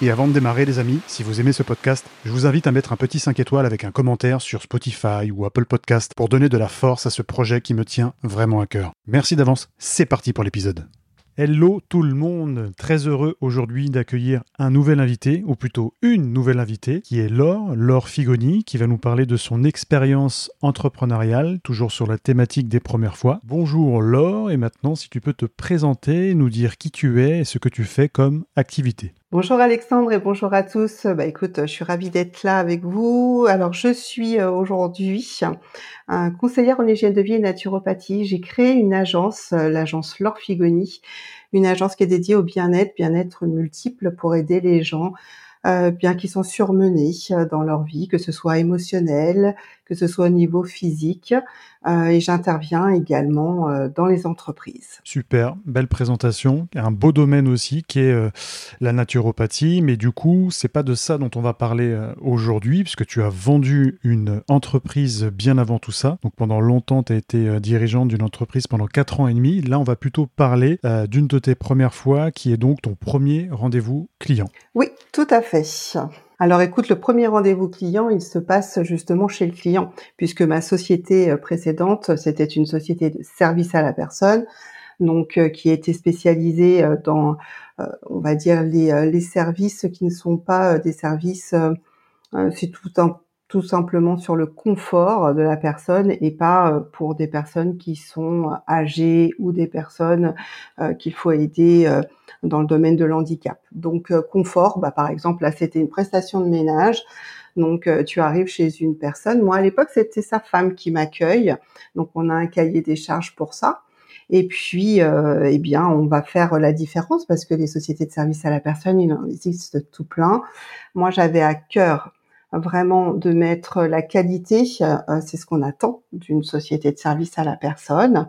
et avant de démarrer, les amis, si vous aimez ce podcast, je vous invite à mettre un petit 5 étoiles avec un commentaire sur Spotify ou Apple Podcast pour donner de la force à ce projet qui me tient vraiment à cœur. Merci d'avance, c'est parti pour l'épisode. Hello tout le monde, très heureux aujourd'hui d'accueillir un nouvel invité, ou plutôt une nouvelle invitée, qui est Laure, Laure Figoni, qui va nous parler de son expérience entrepreneuriale, toujours sur la thématique des premières fois. Bonjour Laure, et maintenant si tu peux te présenter, nous dire qui tu es et ce que tu fais comme activité. Bonjour Alexandre et bonjour à tous. Bah écoute, je suis ravie d'être là avec vous. Alors je suis euh, aujourd'hui conseillère en hygiène de vie et naturopathie. J'ai créé une agence, euh, l'agence Laure Figoni, une agence qui est dédiée au bien-être, bien-être multiple pour aider les gens euh, bien qu'ils sont surmenés dans leur vie, que ce soit émotionnel, que ce soit au niveau physique. Euh, et j'interviens également euh, dans les entreprises. Super, belle présentation. Un beau domaine aussi qui est euh, la naturopathie, mais du coup, c'est pas de ça dont on va parler aujourd'hui, puisque tu as vendu une entreprise bien avant tout ça. Donc pendant longtemps, tu as été dirigeante d'une entreprise pendant 4 ans et demi. Là, on va plutôt parler d'une de tes premières fois, qui est donc ton premier rendez-vous client. Oui, tout à fait. Alors écoute, le premier rendez-vous client, il se passe justement chez le client, puisque ma société euh, précédente, c'était une société de service à la personne, donc euh, qui était spécialisée euh, dans, on va dire, les, les, services qui ne sont pas des services, c'est tout un tout simplement sur le confort de la personne et pas euh, pour des personnes qui sont âgées ou des personnes euh, qu'il faut aider euh, dans le domaine de l'handicap. Donc confort, bah, par exemple, là c'était une prestation de ménage. Donc tu arrives chez une personne. Moi à l'époque c'était sa femme qui m'accueille. Donc on a un cahier des charges pour ça. Et puis, eh bien, on va faire la différence parce que les sociétés de service à la personne, il en existe tout plein. Moi, j'avais à cœur vraiment de mettre la qualité, euh, c'est ce qu'on attend d'une société de service à la personne.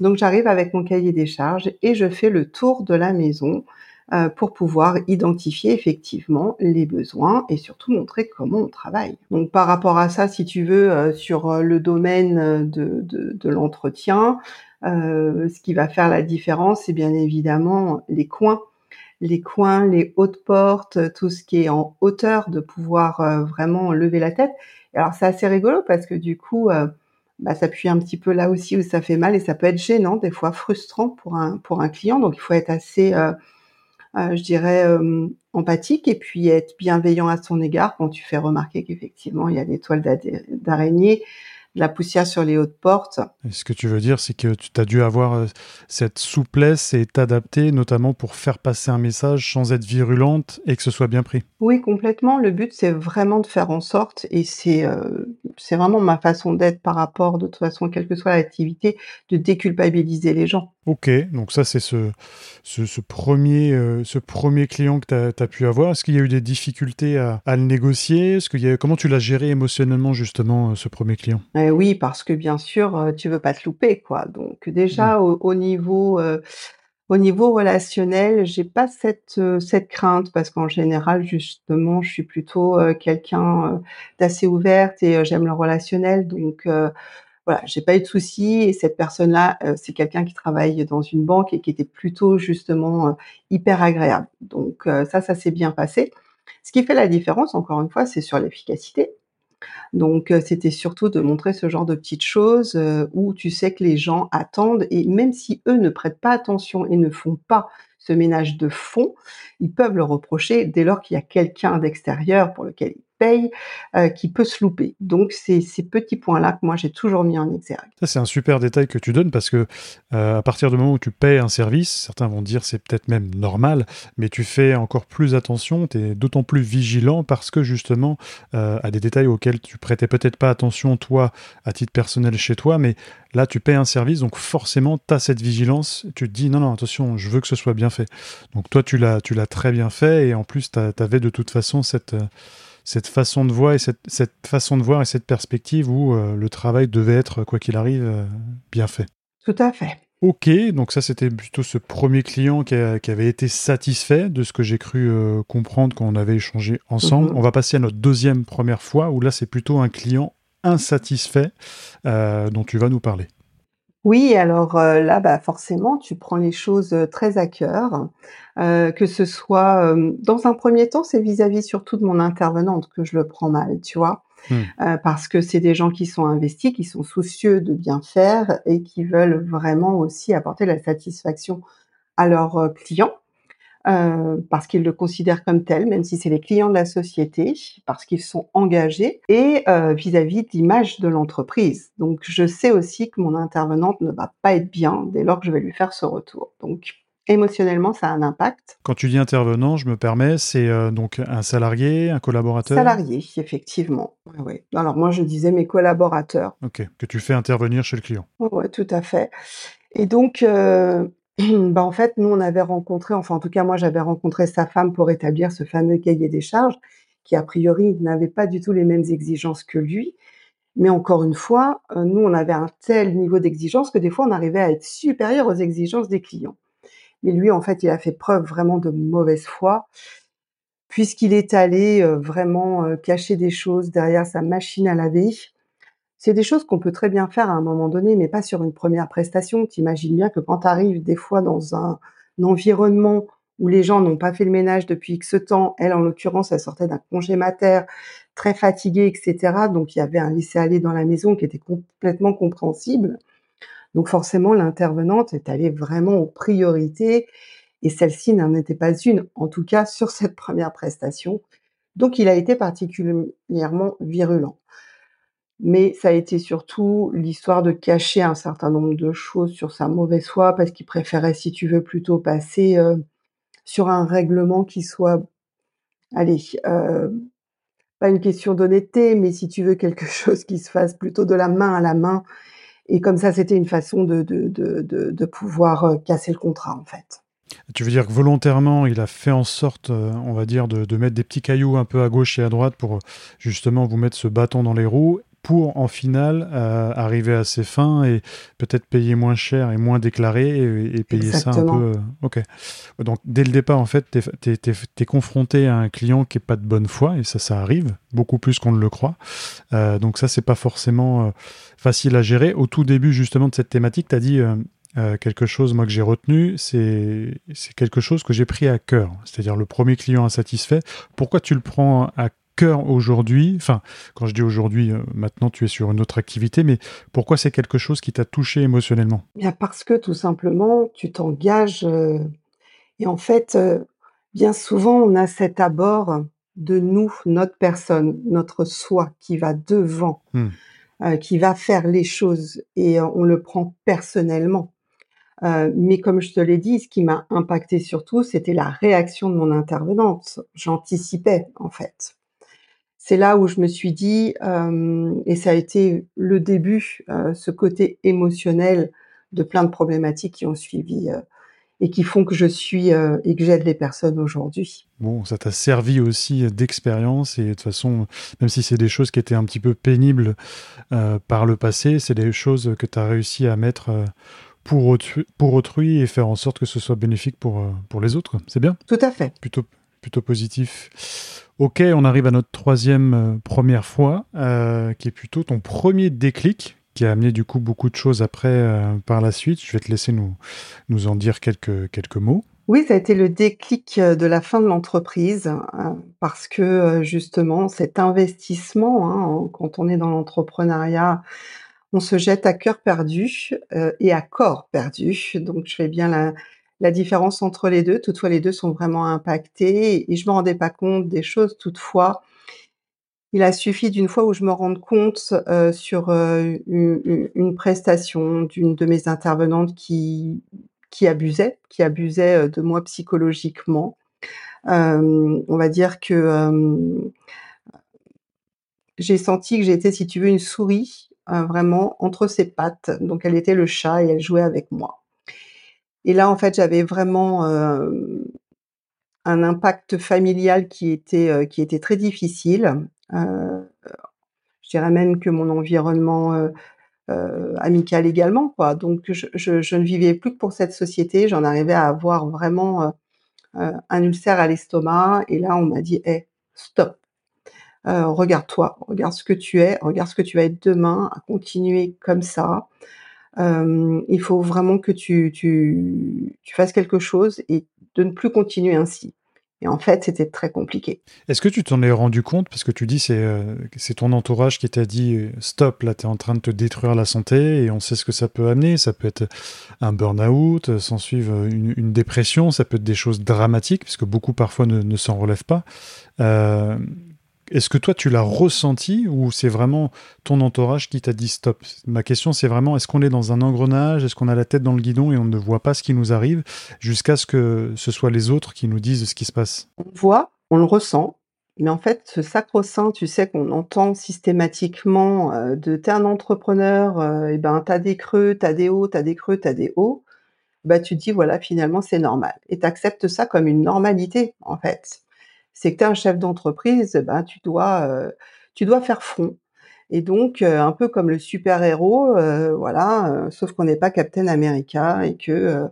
Donc j'arrive avec mon cahier des charges et je fais le tour de la maison euh, pour pouvoir identifier effectivement les besoins et surtout montrer comment on travaille. Donc par rapport à ça, si tu veux, euh, sur le domaine de, de, de l'entretien, ce qui va faire la différence, c'est bien évidemment les coins les coins, les hautes portes, tout ce qui est en hauteur, de pouvoir euh, vraiment lever la tête. alors c'est assez rigolo parce que du coup, euh, bah, ça appuie un petit peu là aussi où ça fait mal et ça peut être gênant, des fois frustrant pour un pour un client. Donc il faut être assez, euh, je dirais, empathique et puis être bienveillant à son égard quand tu fais remarquer qu'effectivement il y a des toiles d'araignée la poussière sur les hautes portes. ce que tu veux dire, c'est que tu as dû avoir euh, cette souplesse et t'adapter, notamment pour faire passer un message sans être virulente et que ce soit bien pris. Oui, complètement. Le but, c'est vraiment de faire en sorte, et c'est euh, c'est vraiment ma façon d'être par rapport, de toute façon, quelle que soit l'activité, de déculpabiliser les gens. Ok, donc ça c'est ce, ce, premier, euh, ce premier client que tu as, pu avoir. Est-ce qu'il y a eu des difficultés à, le négocier? Qu'il y a, Comment tu l'as géré émotionnellement justement ce premier client? Oui, parce que bien sûr, euh, tu veux pas te louper. quoi. Donc déjà mmh. au, niveau... au niveau relationnel, j'ai pas cette cette crainte parce qu'en général, justement, je suis plutôt quelqu'un d'assez ouverte et j'aime le relationnel. Donc, voilà, j'ai pas eu de soucis et cette personne-là, euh, c'est quelqu'un qui travaille dans une banque et qui était plutôt justement euh, hyper agréable. Donc euh, ça, ça s'est bien passé. Ce qui fait la différence, encore une fois, c'est sur l'efficacité. Donc c'était surtout de montrer ce genre de petites choses où tu sais que les gens attendent et même si eux ne prêtent pas attention et ne font pas ce ménage de fond, ils peuvent le reprocher dès lors qu'il y a quelqu'un d'extérieur pour lequel ils paye euh, qui peut se louper. Donc c'est ces petits points-là que moi j'ai toujours mis en exergue. Ça c'est un super détail que tu donnes parce que euh, à partir du moment où tu payes un service, certains vont dire c'est peut-être même normal, mais tu fais encore plus attention, tu es d'autant plus vigilant parce que justement euh, à des détails auxquels tu prêtais peut-être pas attention toi à titre personnel chez toi, mais là tu payes un service donc forcément tu as cette vigilance, tu te dis non non attention, je veux que ce soit bien fait. Donc toi tu l'as tu l'as très bien fait et en plus tu avais de toute façon cette cette façon de voir et cette, façon de voir et cette perspective où euh, le travail devait être, quoi qu'il arrive, euh, bien fait. Tout à fait. Ok, donc ça c'était plutôt ce premier client qui, avait été satisfait de ce que j'ai cru euh, comprendre quand on avait échangé ensemble. Mhm. On va passer à notre deuxième première fois où là c'est plutôt un client insatisfait euh, dont tu vas nous parler. Oui, alors euh, là, bah, forcément, tu prends les choses très à cœur, que ce soit dans un premier temps, c'est vis-à-vis surtout de mon intervenante que je le prends mal, tu vois? Mmh. Euh, parce que c'est des gens qui sont investis, qui sont soucieux de bien faire et qui veulent vraiment aussi apporter la satisfaction à leurs euh, clients. Euh, parce qu'ils le considèrent comme tel, même si c'est les clients de la société, parce qu'ils sont engagés, et vis-à-vis de l'image de l'entreprise. Donc je sais aussi que mon intervenante ne va pas être bien dès lors que je vais lui faire ce retour. Donc émotionnellement, ça a un impact. Quand tu dis intervenant, je me permets, c'est euh, donc un salarié, un collaborateur? Salarié, effectivement. Oui. Alors moi, je disais mes collaborateurs. Ok, que tu fais intervenir chez le client. Oui, tout à fait. Et donc, euh, bah, en fait, nous, on avait rencontré, enfin en tout cas, moi, j'avais rencontré sa femme pour établir ce fameux cahier des charges, qui a priori n'avait pas du tout les mêmes exigences que lui. Mais encore une fois, euh, nous, on avait un tel niveau d'exigence que des fois, on arrivait à être supérieur aux exigences des clients. Mais lui, en fait, il a fait preuve vraiment de mauvaise foi, puisqu'il est allé euh, vraiment euh, cacher des choses derrière sa machine à laver. C'est des choses qu'on peut très bien faire à un moment donné, mais pas sur une première prestation. T'imagines bien que quand tu arrives des fois dans un, environnement où les gens n'ont pas fait le ménage depuis X temps, elle en l'occurrence, elle sortait d'un congé mater, très fatiguée, etc. Donc il y avait un laisser-aller dans la maison qui était complètement compréhensible. Donc forcément, l'intervenante est allée vraiment aux priorités et celle-ci n'en était pas une, en tout cas sur cette première prestation. Donc il a été particulièrement virulent. Mais ça a été surtout l'histoire de cacher un certain nombre de choses sur sa mauvaise foi parce qu'il préférait, si tu veux, plutôt passer euh, sur un règlement qui soit, allez, euh, pas une question d'honnêteté, mais si tu veux quelque chose qui se fasse plutôt de la main à la main et comme ça, c'était une façon de, pouvoir euh, casser le contrat, en fait. Tu veux dire que volontairement, il a fait en sorte, on va dire, de, mettre des petits cailloux un peu à gauche et à droite pour justement vous mettre ce bâton dans les roues pour en final euh, arriver à ses fins et peut-être payer moins cher et moins déclaré et, payer ça un peu. ok. Donc dès le départ, en fait, tu es, confronté à un client qui est pas de bonne foi et ça, ça arrive beaucoup plus qu'on ne le croit. donc ça, c'est pas forcément facile à gérer. Au tout début justement de cette thématique, tu as dit euh, euh, quelque chose moi que j'ai retenu, c'est quelque chose que j'ai pris à cœur, c'est-à-dire le premier client insatisfait. Pourquoi tu le prends à cœur aujourd'hui Enfin, quand je dis aujourd'hui, euh, maintenant tu es sur une autre activité, mais pourquoi c'est quelque chose qui t'a touché émotionnellement? Bien parce que tout simplement, tu t'engages et en fait, bien souvent, on a cet abord de nous, notre personne, notre soi qui va devant. Hmm. Euh, qui va faire les choses et euh, on le prend personnellement. Euh, mais comme je te l'ai dit, ce qui m'a impacté surtout, c'était la réaction de mon intervenante. J'anticipais en fait. C'est là où je me suis dit, et ça a été le début, ce côté émotionnel de plein de problématiques qui ont suivi et qui font que je suis euh, et que j'aide les personnes aujourd'hui. Bon, ça t'a servi aussi d'expérience et de toute façon, même si c'est des choses qui étaient un petit peu pénibles euh, par le passé, c'est des choses que tu as réussi à mettre euh, pour, autrui, pour autrui et faire en sorte que ce soit bénéfique pour, pour les autres. C'est bien? Tout à fait. Plutôt, plutôt positif. Ok, on arrive à notre troisième première fois, qui est plutôt ton premier déclic qui a amené du coup beaucoup de choses après euh, par la suite. Je vais te laisser nous, nous en dire quelques, quelques mots. Oui, ça a été le déclic euh, de la fin de l'entreprise euh, parce que justement cet investissement, hein, quand on est dans l'entrepreneuriat, on se jette à cœur perdu et à corps perdu. Donc je fais bien la, la différence entre les deux. Toutefois, les deux sont vraiment impactés et je me rendais pas compte des choses. Toutefois, il a suffi d'une fois où je me rende compte euh, sur euh, une, prestation d'une de mes intervenantes qui, qui abusait, qui abusait euh, de moi psychologiquement. on va dire que j'ai senti que j'étais, si tu veux, une souris vraiment entre ses pattes. Donc elle était le chat et elle jouait avec moi. Et là, en fait, j'avais vraiment un impact familial qui était qui était très difficile. Euh, je dirais même que mon environnement euh, amicale également, quoi. Donc je, ne vivais plus que pour cette société. J'en arrivais à avoir vraiment un ulcère à l'estomac. Et là, on m'a dit, hé, stop. regarde-toi, regarde ce que tu es, regarde ce que tu vas être demain, à continuer comme ça. Il faut vraiment que tu, fasses quelque chose et de ne plus continuer ainsi. Et en fait, c'était très compliqué. Est-ce que tu t'en es rendu compte? Parce que tu dis c'est euh, ton entourage qui t'a dit euh, stop, là, tu es en train de te détruire la santé et on sait ce que ça peut amener. Ça peut être un burn-out, euh, s'en suivre une, dépression, ça peut être des choses dramatiques, puisque beaucoup parfois ne, s'en relèvent pas. Est-ce que toi, tu l'as ressenti ou c'est vraiment ton entourage qui t'a dit stop? Ma question, c'est vraiment est-ce qu'on est dans un engrenage? Est-ce qu'on a la tête dans le guidon et on ne voit pas ce qui nous arrive jusqu'à ce que ce soit les autres qui nous disent ce qui se passe? On voit, on le ressent, mais en fait, ce sacro-saint, tu sais, qu'on entend systématiquement euh, de t'es un entrepreneur, euh, et ben t'as des creux, t'as des hauts, t'as des creux, t'as des hauts. Bah tu te dis voilà, finalement c'est normal. Et t'acceptes ça comme une normalité en fait c'est que tu es un chef d'entreprise, ben, tu dois, euh, tu dois faire front. Et donc, euh, un peu comme le super-héros, euh, voilà, sauf qu'on n'est pas Captain America et que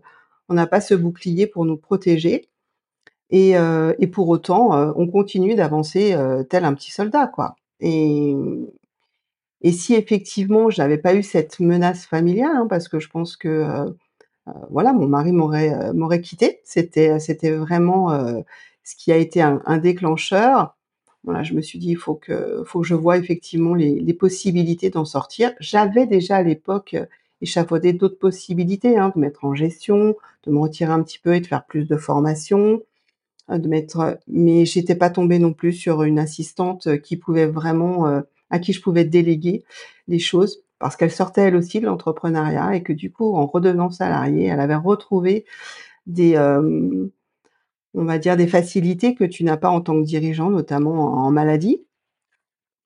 on n'a pas ce bouclier pour nous protéger. Et, pour autant, on continue d'avancer tel un petit soldat, quoi. Et, si effectivement je n'avais pas eu cette menace familiale, hein, parce que je pense que voilà, mon mari m'aurait m'aurait quitté. C'était c'était vraiment ce qui a été un, déclencheur. Voilà, je me suis dit, il faut que, faut que je vois effectivement les, possibilités d'en sortir. J'avais déjà à l'époque euh, échafaudé d'autres possibilités, hein, de mettre en gestion, de me retirer un petit peu et de faire plus de formation, euh, de mettre, mais j'étais pas tombée non plus sur une assistante qui pouvait vraiment, euh, à qui je pouvais déléguer les choses parce qu'elle sortait elle aussi de l'entrepreneuriat et que du coup, en redevenant salariée, elle avait retrouvé des, on va dire, des facilités que tu n'as pas en tant que dirigeant, notamment en maladie.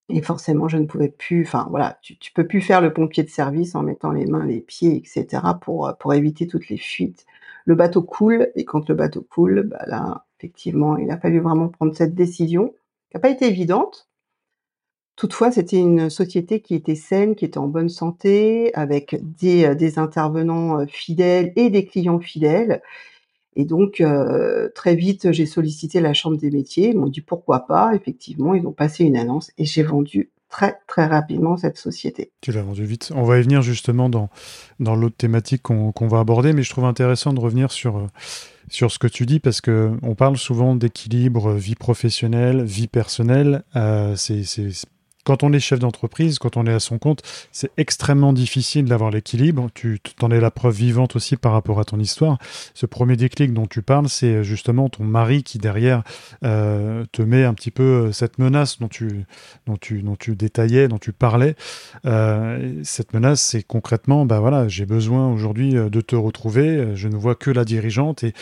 Et forcément, je ne pouvais plus, enfin voilà, tu, peux plus faire le pompier de service en mettant les mains, les pieds, etc. pour pour éviter toutes les fuites. Le bateau coule et quand le bateau coule, bah là, effectivement, il a fallu vraiment prendre cette décision qui n'a pas été évidente. Toutefois, c'était une société qui était saine, qui était en bonne santé, avec des, des intervenants euh, fidèles et des clients fidèles et donc, euh, très vite, j'ai sollicité la Chambre des métiers. Ils m'ont dit pourquoi pas. Effectivement, ils ont passé une annonce et j'ai vendu très, très rapidement cette société. Tu l'as vendu vite. On va y venir justement dans, dans l'autre thématique qu'on va aborder, mais je trouve intéressant de revenir sur, euh, sur ce que tu dis parce que on parle souvent d'équilibre vie professionnelle, vie personnelle. Euh, c'est quand on est chef d'entreprise, quand on est à son compte, c'est extrêmement difficile d'avoir l'équilibre. Tu t'en es la preuve vivante aussi par rapport à ton histoire. Ce premier déclic dont tu parles, c'est justement ton mari qui derrière euh, te met un petit peu euh, cette menace dont tu, dont tu, dont tu détaillais, dont tu parlais. Euh, cette menace, c'est concrètement, bah voilà, j'ai besoin aujourd'hui de te retrouver. Je ne vois que la dirigeante et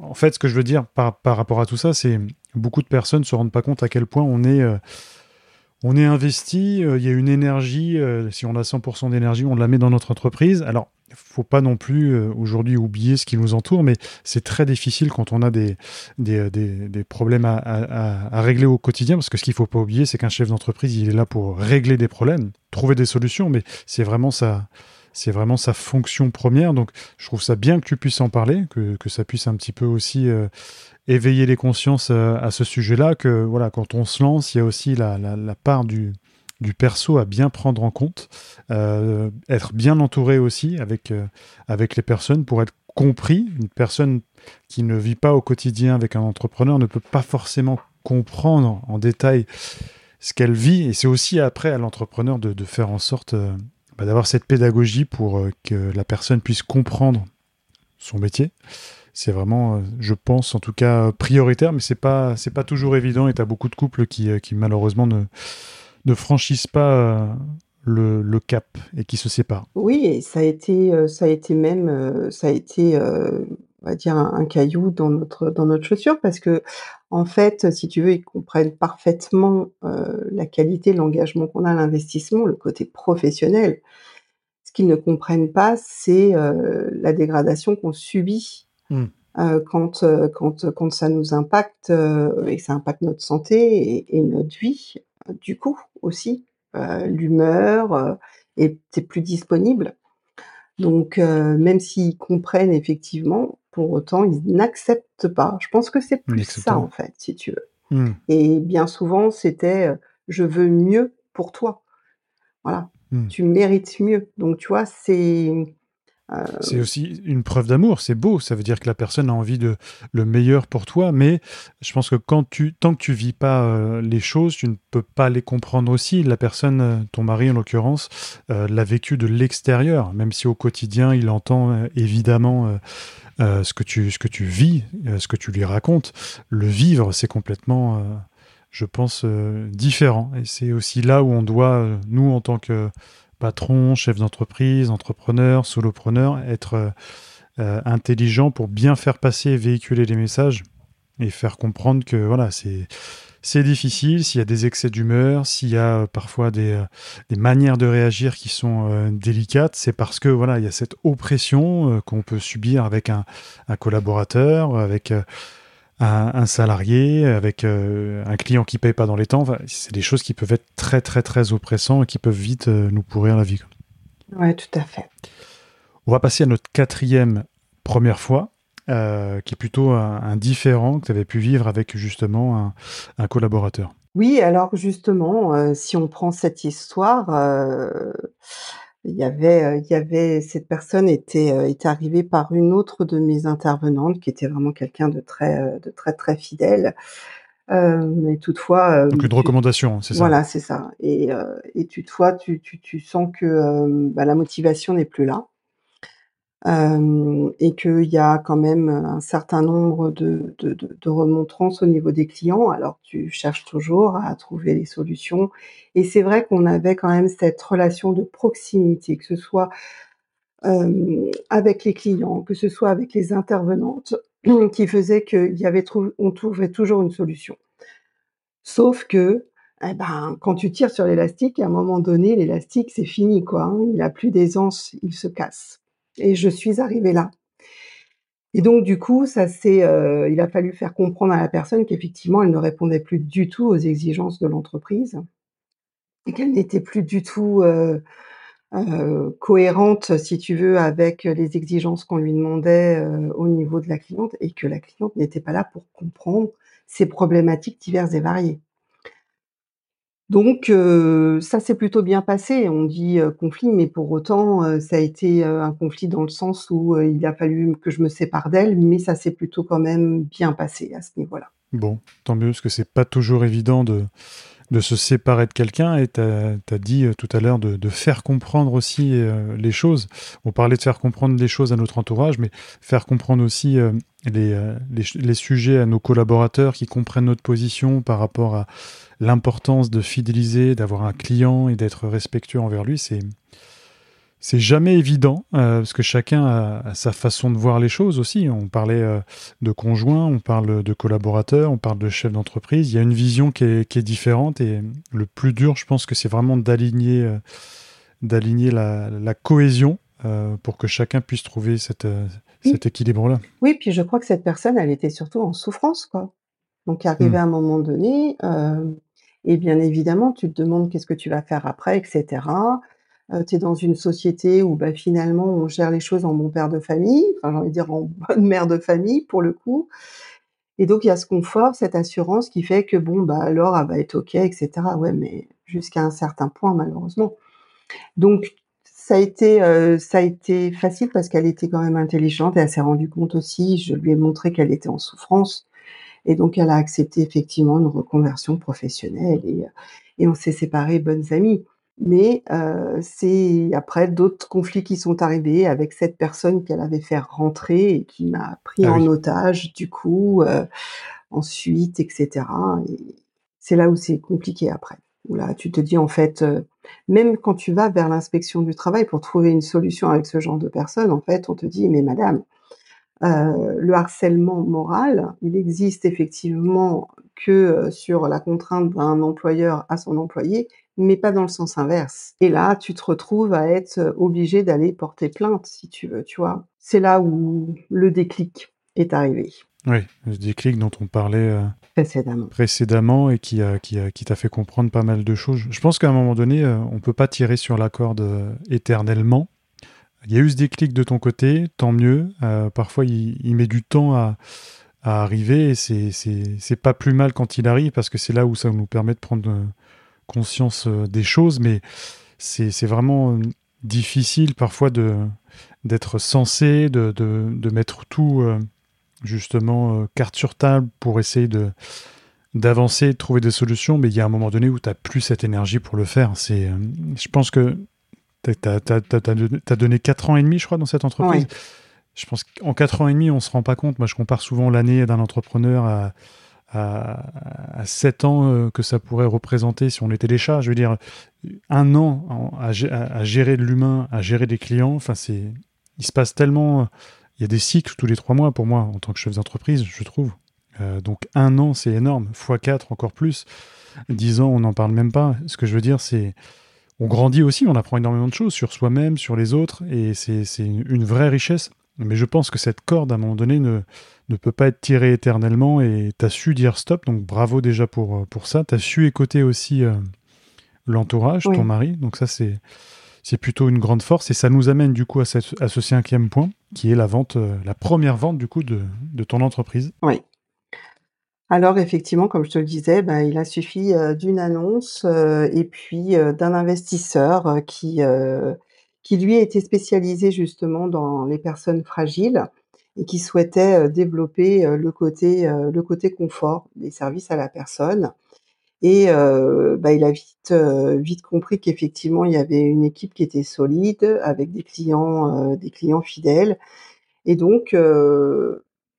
en fait, ce que je veux dire par, par rapport à tout ça, c'est beaucoup de personnes ne se rendent pas compte à quel point on est on est investi, euh, il y a une énergie, euh, si on a 100% d'énergie, on la met dans notre entreprise. Alors, il faut pas non plus euh, aujourd'hui oublier ce qui nous entoure, mais c'est très difficile quand on a des, problèmes à, régler au quotidien, parce que ce qu'il faut pas oublier, c'est qu'un chef d'entreprise, il est là pour régler des problèmes, trouver des solutions, mais c'est vraiment ça c'est vraiment sa fonction première. Donc, je trouve ça bien que tu puisses en parler, que, ça puisse un petit peu aussi éveiller les consciences euh, à ce sujet-là, que voilà, quand on se lance, il y a aussi la, part du, du perso à bien prendre en compte, euh, être bien entouré aussi avec, euh, avec les personnes pour être compris. Une personne qui ne vit pas au quotidien avec un entrepreneur ne peut pas forcément comprendre en détail ce qu'elle vit. Et c'est aussi après à l'entrepreneur de, de, faire en sorte bah, d'avoir cette pédagogie pour que la personne puisse comprendre son métier c'est vraiment, euh, je pense en tout cas, prioritaire, mais c'est pas, pas toujours évident et tu as beaucoup de couples qui, euh, qui malheureusement ne, ne franchissent pas euh, le, le, cap et qui se séparent. Oui, et ça a été, ça a été même, ça a été, on va dire, un, caillou dans notre, dans notre chaussure parce que, en fait, si tu veux, ils comprennent parfaitement la qualité, l'engagement qu'on a à l'investissement, le côté professionnel. Ce qu'ils ne comprennent pas, c'est la dégradation qu'on subit Mmh. Euh, quand, euh, quand, quand ça nous impacte euh, et que ça impacte notre santé et, notre vie, du coup aussi. l'humeur, et tu es plus disponible. Donc même s'ils comprennent effectivement, pour autant, ils n'acceptent pas. Je pense que c'est plus ça, en fait, si tu veux. Mmh. Et bien souvent, c'était, «Je veux mieux pour toi». Voilà, mmh. tu mérites mieux. Donc tu vois, c'est c'est aussi une preuve d'amour, c'est beau, ça veut dire que la personne a envie de le meilleur pour toi, mais je pense que quand tu, tant que tu vis pas euh, les choses, tu ne peux pas les comprendre aussi. La personne, euh, ton mari en l'occurrence, euh, l'a vécu de l'extérieur, même si au quotidien il entend évidemment ce, que tu, ce que tu vis, ce que tu lui racontes. Le vivre, c'est complètement, je pense, différent. Et c'est aussi là où on doit, nous en tant que patron, chef d'entreprise, entrepreneur, solopreneur, être euh, euh, intelligent pour bien faire passer et véhiculer les messages et faire comprendre que voilà, c'est difficile, s'il y a des excès d'humeur, s'il y a euh, parfois des, manières de réagir qui sont délicates, c'est parce que voilà, il y a cette oppression qu'on peut subir avec un collaborateur, avec un, salarié, avec euh, un client qui paye pas dans les temps. c'est des choses qui peuvent être très très très oppressantes et qui peuvent vite euh, nous pourrir la vie. Oui, tout à fait. On va passer à notre quatrième première fois, euh, qui est plutôt un, différent que tu avais pu vivre avec justement un, collaborateur. Oui, alors justement, si on prend cette histoire, il y avait, euh, il y avait cette personne était, euh, était arrivée par une autre de mes intervenantes qui était vraiment quelqu'un de très, euh, de très, très fidèle. mais toutefois, Donc une recommandation, c'est ça? voilà, c'est ça et et toutefois tu tu tu sens que, bah, la motivation n'est plus là et qu'il y a quand même un certain nombre de, remontrances au niveau des clients. Alors tu cherches toujours à trouver les solutions. Et c'est vrai qu'on avait quand même cette relation de proximité, que ce soit euh, avec les clients, que ce soit avec les intervenantes, qui faisait qu'il on trouvait toujours une solution. Sauf que eh ben, quand tu tires sur l'élastique, à un moment donné, l'élastique, c'est fini, quoi. Hein. Il a plus d'aisance, il se casse. Et je suis arrivée là. Et donc du coup, ça c'est, euh, il a fallu faire comprendre à la personne qu'effectivement, elle ne répondait plus du tout aux exigences de l'entreprise et qu'elle n'était plus du tout, euh, euh, cohérente, si tu veux, avec les exigences qu'on lui demandait, au niveau de la cliente et que la cliente n'était pas là pour comprendre ses problématiques diverses et variées. Donc ça s'est plutôt bien passé. On dit, conflit, mais pour autant, ça a été, un conflit dans le sens où, il a fallu que je me sépare d'elle, mais ça s'est plutôt quand même bien passé à ce niveau-là. Bon, tant mieux, parce que c'est pas toujours évident de de se séparer de quelqu'un et tu as, dit tout à l'heure de, faire comprendre aussi les choses. On parlait de faire comprendre les choses à notre entourage, mais faire comprendre aussi les, les, les, sujets à nos collaborateurs qui comprennent notre position par rapport à, l'importance de fidéliser, d'avoir un client et d'être respectueux envers lui, c'est c'est jamais évident euh, parce que chacun a, sa façon de voir les choses aussi. On parlait euh, de conjoint, on parle de collaborateur, on parle de chef d'entreprise. Il y a une vision qui est, différente et le plus dur, je pense que c'est vraiment d'aligner euh, d'aligner la, cohésion pour que chacun puisse trouver cette, cet équilibre-là. Oui, puis je crois que cette personne, elle était surtout en souffrance, quoi. Donc, arrivé mmh. à un moment donné, et bien évidemment, tu te demandes qu'est-ce que tu vas faire après, etc. Euh, tu es dans une société où bah, finalement on gère les choses en bon père de famille, enfin j'ai envie de dire en bonne mère de famille pour le coup. Et donc il y a ce confort, cette assurance qui fait que bon bah alors elle va être ok, etc. Ouais, mais jusqu'à un certain point malheureusement. Donc ça a été euh, ça a été facile parce qu'elle était quand même intelligente et elle s'est rendue compte aussi. Je lui ai montré qu'elle était en souffrance et donc, elle a accepté effectivement une reconversion professionnelle et, et on s'est séparés bonnes amies. Mais c'est après d'autres conflits qui sont arrivés avec cette personne qu'elle avait fait rentrer et qui m'a pris ah en otage, du coup, ensuite, etc. Et c'est là où c'est compliqué après. Où là, tu te dis en fait, même quand tu vas vers l'inspection du travail pour trouver une solution avec ce genre de personne, en fait, on te dit, mais madame, euh, le harcèlement moral, il existe effectivement que euh, sur la contrainte d'un employeur à son employé, mais pas dans le sens inverse. Et là, tu te retrouves à être obligé d'aller porter plainte, si tu veux, tu vois. C'est là où le déclic est arrivé. Oui, le déclic dont on parlait précédemment. précédemment et qui, a, qui, a, qui t'a fait comprendre pas mal de choses. Je pense qu'à un moment donné, on ne peut pas tirer sur la corde éternellement. Il y a eu ce déclic de ton côté, tant mieux. parfois, il, met du temps à, arriver et c'est pas plus mal quand il arrive parce que c'est là où ça nous permet de prendre conscience des choses. Mais c'est vraiment difficile parfois d'être censé, de, de, mettre tout euh, justement euh, carte sur table pour essayer d'avancer, de trouver des solutions, mais il y a un moment donné où tu n'as plus cette énergie pour le faire. C'est, euh, je pense que tu as, donné 4 ans et demi, je crois, dans cette entreprise. Je pense qu'en 4 ans et demi, on ne se rend pas compte. Moi, je compare souvent l'année d'un entrepreneur à, à, 7 ans euh, que ça pourrait représenter si on était des chats. Je veux dire, un an à, gérer de l'humain, à gérer des clients, enfin, c'est, il se passe tellement. Il y a des cycles tous les trois mois pour moi en tant que chef d'entreprise, je trouve. Euh, donc un an, c'est énorme. Fois 4, encore plus. 10 ans, on n'en parle même pas. Ce que je veux dire, c'est. On grandit aussi, on apprend énormément de choses sur soi-même, sur les autres, et c'est une vraie richesse. Mais je pense que cette corde, à un moment donné, ne, ne peut pas être tiré éternellement et tu as su dire stop, donc bravo déjà pour, euh, pour ça. Tu as su écouter aussi euh, l'entourage, ton mari, donc ça c'est c'est plutôt une grande force et ça nous amène du coup à, cette, à ce cinquième point qui est la vente, euh, la première vente du coup de, de, ton entreprise. Oui. Alors effectivement, comme je te le disais, ben, il a suffi d'une annonce et puis d'un investisseur qui, qui lui été spécialisé justement dans les personnes fragiles et qui souhaitait développer le côté le côté confort des services à la personne. Et bah, il a vite vite compris qu'effectivement il y avait une équipe qui était solide avec des clients des clients fidèles. Et donc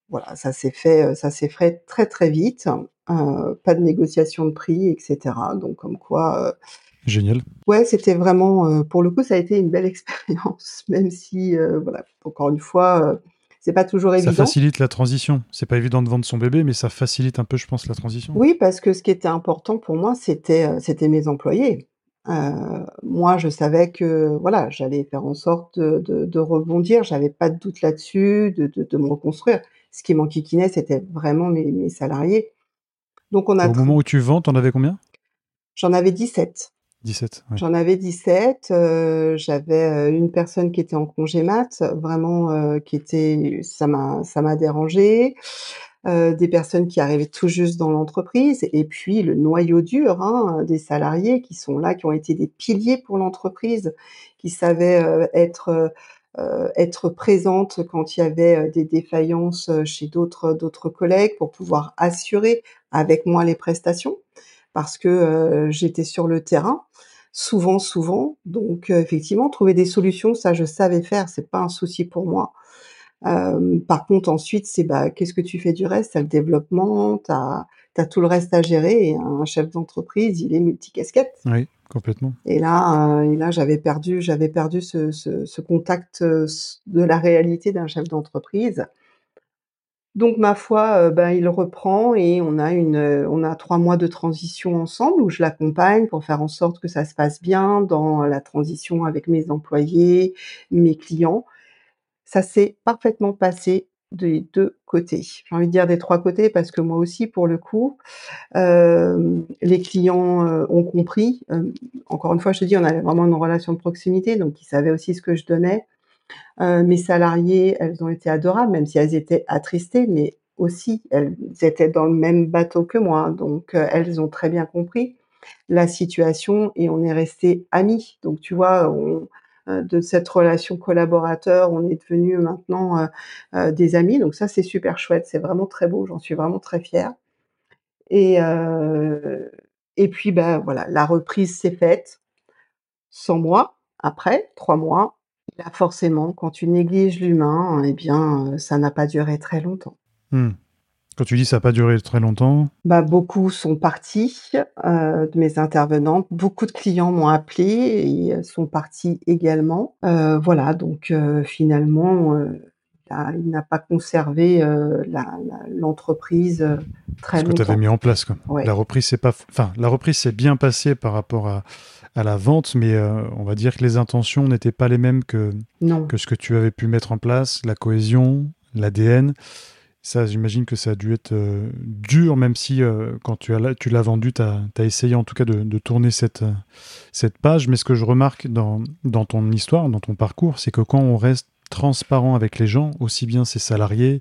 voilà, ça s'est fait ça s'est fait très très vite. pas de négociation de prix, etc. Donc comme quoi. Génial. Ouais, c'était vraiment, pour le coup, ça a été une belle expérience, même si, voilà, encore une fois, c'est pas toujours évident. Ça facilite la transition. C'est pas évident de vendre son bébé, mais ça facilite un peu, je pense, la transition. Oui, parce que ce qui était important pour moi, c'était euh, c'était mes employés. Euh, moi, je savais que voilà, j'allais faire en sorte de, de, de rebondir. J'avais pas de doute là-dessus, de, de, de, me reconstruire. Ce qui m'enquiquinait, c'était vraiment mes, mes salariés. Donc on a. Au moment où tu vends, t'en avais combien? J'en avais 17. 17. J'en avais 17. Euh, j'avais euh, une personne qui était en congé mat, vraiment euh, qui était, ça m'a, ça m'a dérangé. des personnes qui arrivaient tout juste dans l'entreprise, et puis le noyau dur hein, des salariés qui sont là, qui ont été des piliers pour l'entreprise, qui savaient être être présentes quand il y avait des défaillances chez d'autres d'autres collègues pour pouvoir assurer avec moi les prestations parce que j'étais sur le terrain souvent, souvent. Donc effectivement, trouver des solutions, ça je savais faire, c'est pas un souci pour moi. Par contre, ensuite, c'est bah, qu'est-ce que tu fais du reste? T'as le développement, t'as as tout le reste à gérer. Et un chef d'entreprise, il est multicasquette. Oui, complètement. Et là, et là, j'avais perdu, j'avais perdu ce, ce, ce, contact de la réalité d'un chef d'entreprise. Donc ma foi, ben, il reprend et on a une, on a trois mois de transition ensemble où je l'accompagne pour faire en sorte que ça se passe bien dans la transition avec mes employés, mes clients. Ça s'est parfaitement passé des deux côtés. J'ai envie de dire des trois côtés parce que moi aussi, pour le coup, les clients, ont compris. encore une fois, je te dis, on avait vraiment une relation de proximité, donc ils savaient aussi ce que je donnais. Euh, mes salariés, elles ont été adorables, même si elles étaient attristées, mais aussi elles étaient dans le même bateau que moi, donc euh, elles ont très bien compris la situation et on est resté amis. Donc tu vois, on, euh, de cette relation collaborateur, on est devenu maintenant des amis. Donc ça, c'est super chouette, c'est vraiment très beau, j'en suis vraiment très fière. Et, et puis, ben voilà, la reprise s'est faite sans moi, après, trois mois, Là, forcément, quand tu négliges l'humain, eh bien, ça n'a pas duré très longtemps. Mmh. Quand tu dis ça n'a pas duré très longtemps bah, Beaucoup sont partis euh, de mes intervenantes. Beaucoup de clients m'ont appelé et sont partis également. Euh, voilà, donc euh, finalement, il n'a pas conservé l'entreprise très longtemps. Ce que tu avais mis en place. Quoi. La reprise, c'est pas, enfin, la reprise s'est bien passée par rapport à, à la vente, mais euh, on va dire que les intentions n'étaient pas les mêmes que, que ce que tu avais pu mettre en place, la cohésion, l'ADN. Ça, j'imagine que ça a dû être euh, dur, même si euh, quand tu, as, tu l'as vendu, tu as, essayé en tout cas de, tourner cette, euh, cette page. Mais ce que je remarque dans ton histoire, dans ton parcours, c'est que quand on reste transparent avec les gens, aussi bien ses salariés,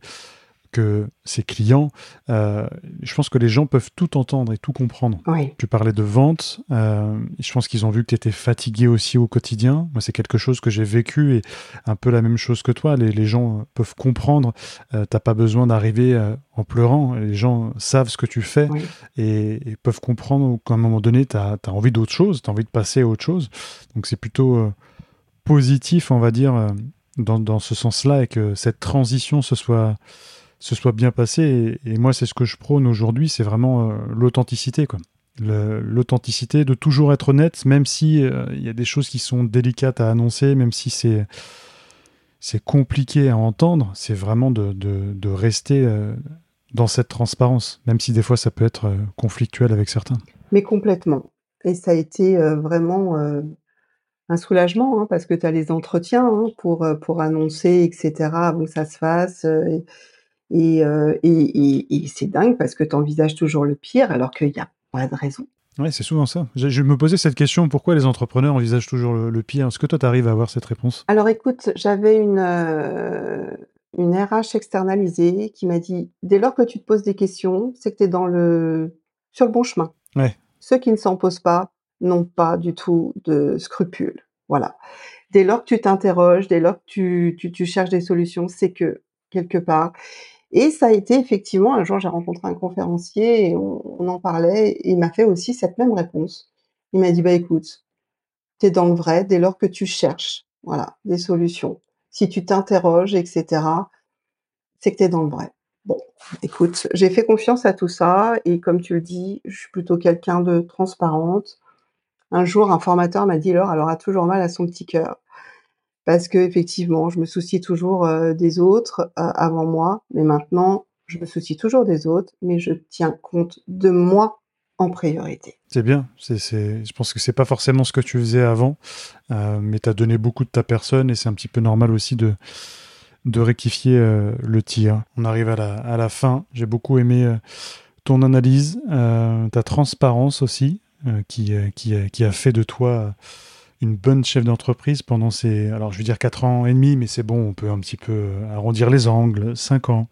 que ses clients, euh, je pense que les gens peuvent tout entendre et tout comprendre. Tu parlais de vente, euh, je pense qu'ils ont vu que tu étais fatigué aussi au quotidien. Moi, c'est quelque chose que j'ai vécu et un peu la même chose que toi. Les, gens peuvent comprendre. Euh, T'as pas besoin d'arriver euh, en pleurant. Les gens savent ce que tu fais et, peuvent comprendre qu'à un moment donné, tu as, envie d'autre chose, tu as envie de passer à autre chose. Donc, c'est plutôt positif, on va dire, dans, dans ce sens-là et que cette transition se soit se soit bien passé. Et, moi, c'est ce que je prône aujourd'hui, c'est vraiment euh, l'authenticité, quoi. L'authenticité, de toujours être honnête, même si euh, il y a des choses qui sont délicates à annoncer, même si c'est c'est compliqué à entendre, c'est vraiment de, de, rester euh, dans cette transparence, même si des fois ça peut être conflictuel avec certains. Mais complètement. Et ça a été vraiment un soulagement, hein, parce que tu as les entretiens hein, pour, pour annoncer, etc., avant que ça se fasse. Euh, et, c'est dingue parce que tu envisages toujours le pire alors qu'il n'y a pas de raison. Oui, c'est souvent ça. Je, me posais cette question, pourquoi les entrepreneurs envisagent toujours le, pire? Est-ce que toi, tu arrives à avoir cette réponse? Alors écoute, j'avais une, euh, une RH externalisée qui m'a dit, dès lors que tu te poses des questions, c'est que tu es dans le, sur le bon chemin. Ouais. Ceux qui ne s'en posent pas n'ont pas du tout de scrupules. Voilà. Dès lors que tu t'interroges, dès lors que tu, tu, tu cherches des solutions, c'est que quelque part, et ça a été effectivement, un jour j'ai rencontré un conférencier et on, en parlait, il m'a fait aussi cette même réponse. Il m'a dit, bah écoute, tu es dans le vrai dès lors que tu cherches, voilà, des solutions. Si tu t'interroges, etc., c'est que tu es dans le vrai. Bon, écoute, j'ai fait confiance à tout ça, et comme tu le dis, je suis plutôt quelqu'un de transparente. Un jour, un formateur m'a dit, Laure, elle aura toujours mal à son petit cœur parce que effectivement, je me soucie toujours euh, des autres euh, avant moi, mais maintenant, je me soucie toujours des autres, mais je tiens compte de moi en priorité. C'est bien. Je pense que c'est pas forcément ce que tu faisais avant, euh, mais tu as donné beaucoup de ta personne et c'est un petit peu normal aussi de, de rectifier le tir. On arrive à la, à la fin. J'ai beaucoup aimé ton analyse, ta transparence aussi, qui, qui, qui, a fait de toi une bonne chef d'entreprise pendant ces, alors je vais dire 4 ans et demi, mais c'est bon, on peut un petit peu euh, arrondir les angles, 5 ans.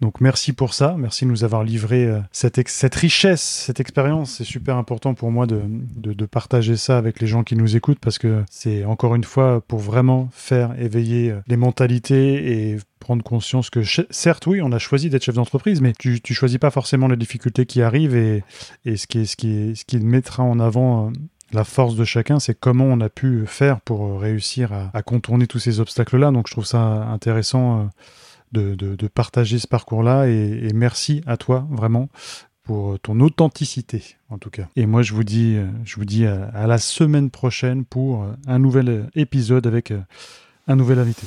Donc merci pour ça, merci de nous avoir livré euh, cette, cette richesse, cette expérience. C'est super important pour moi de, de, partager ça avec les gens qui nous écoutent parce que c'est encore une fois pour vraiment faire éveiller euh, les mentalités et prendre conscience que certes oui on a choisi d'être chef d'entreprise mais tu, tu choisis pas forcément les difficultés qui arrivent et, et ce qui est, ce qui est, ce qui mettra en avant la force de chacun, c'est comment on a pu faire pour réussir à, contourner tous ces obstacles-là. Donc je trouve ça intéressant euh, de, partager ce parcours-là et, merci à toi vraiment pour ton authenticité en tout cas. Et moi je vous dis, je vous dis à la semaine prochaine pour un nouvel épisode avec un nouvel invité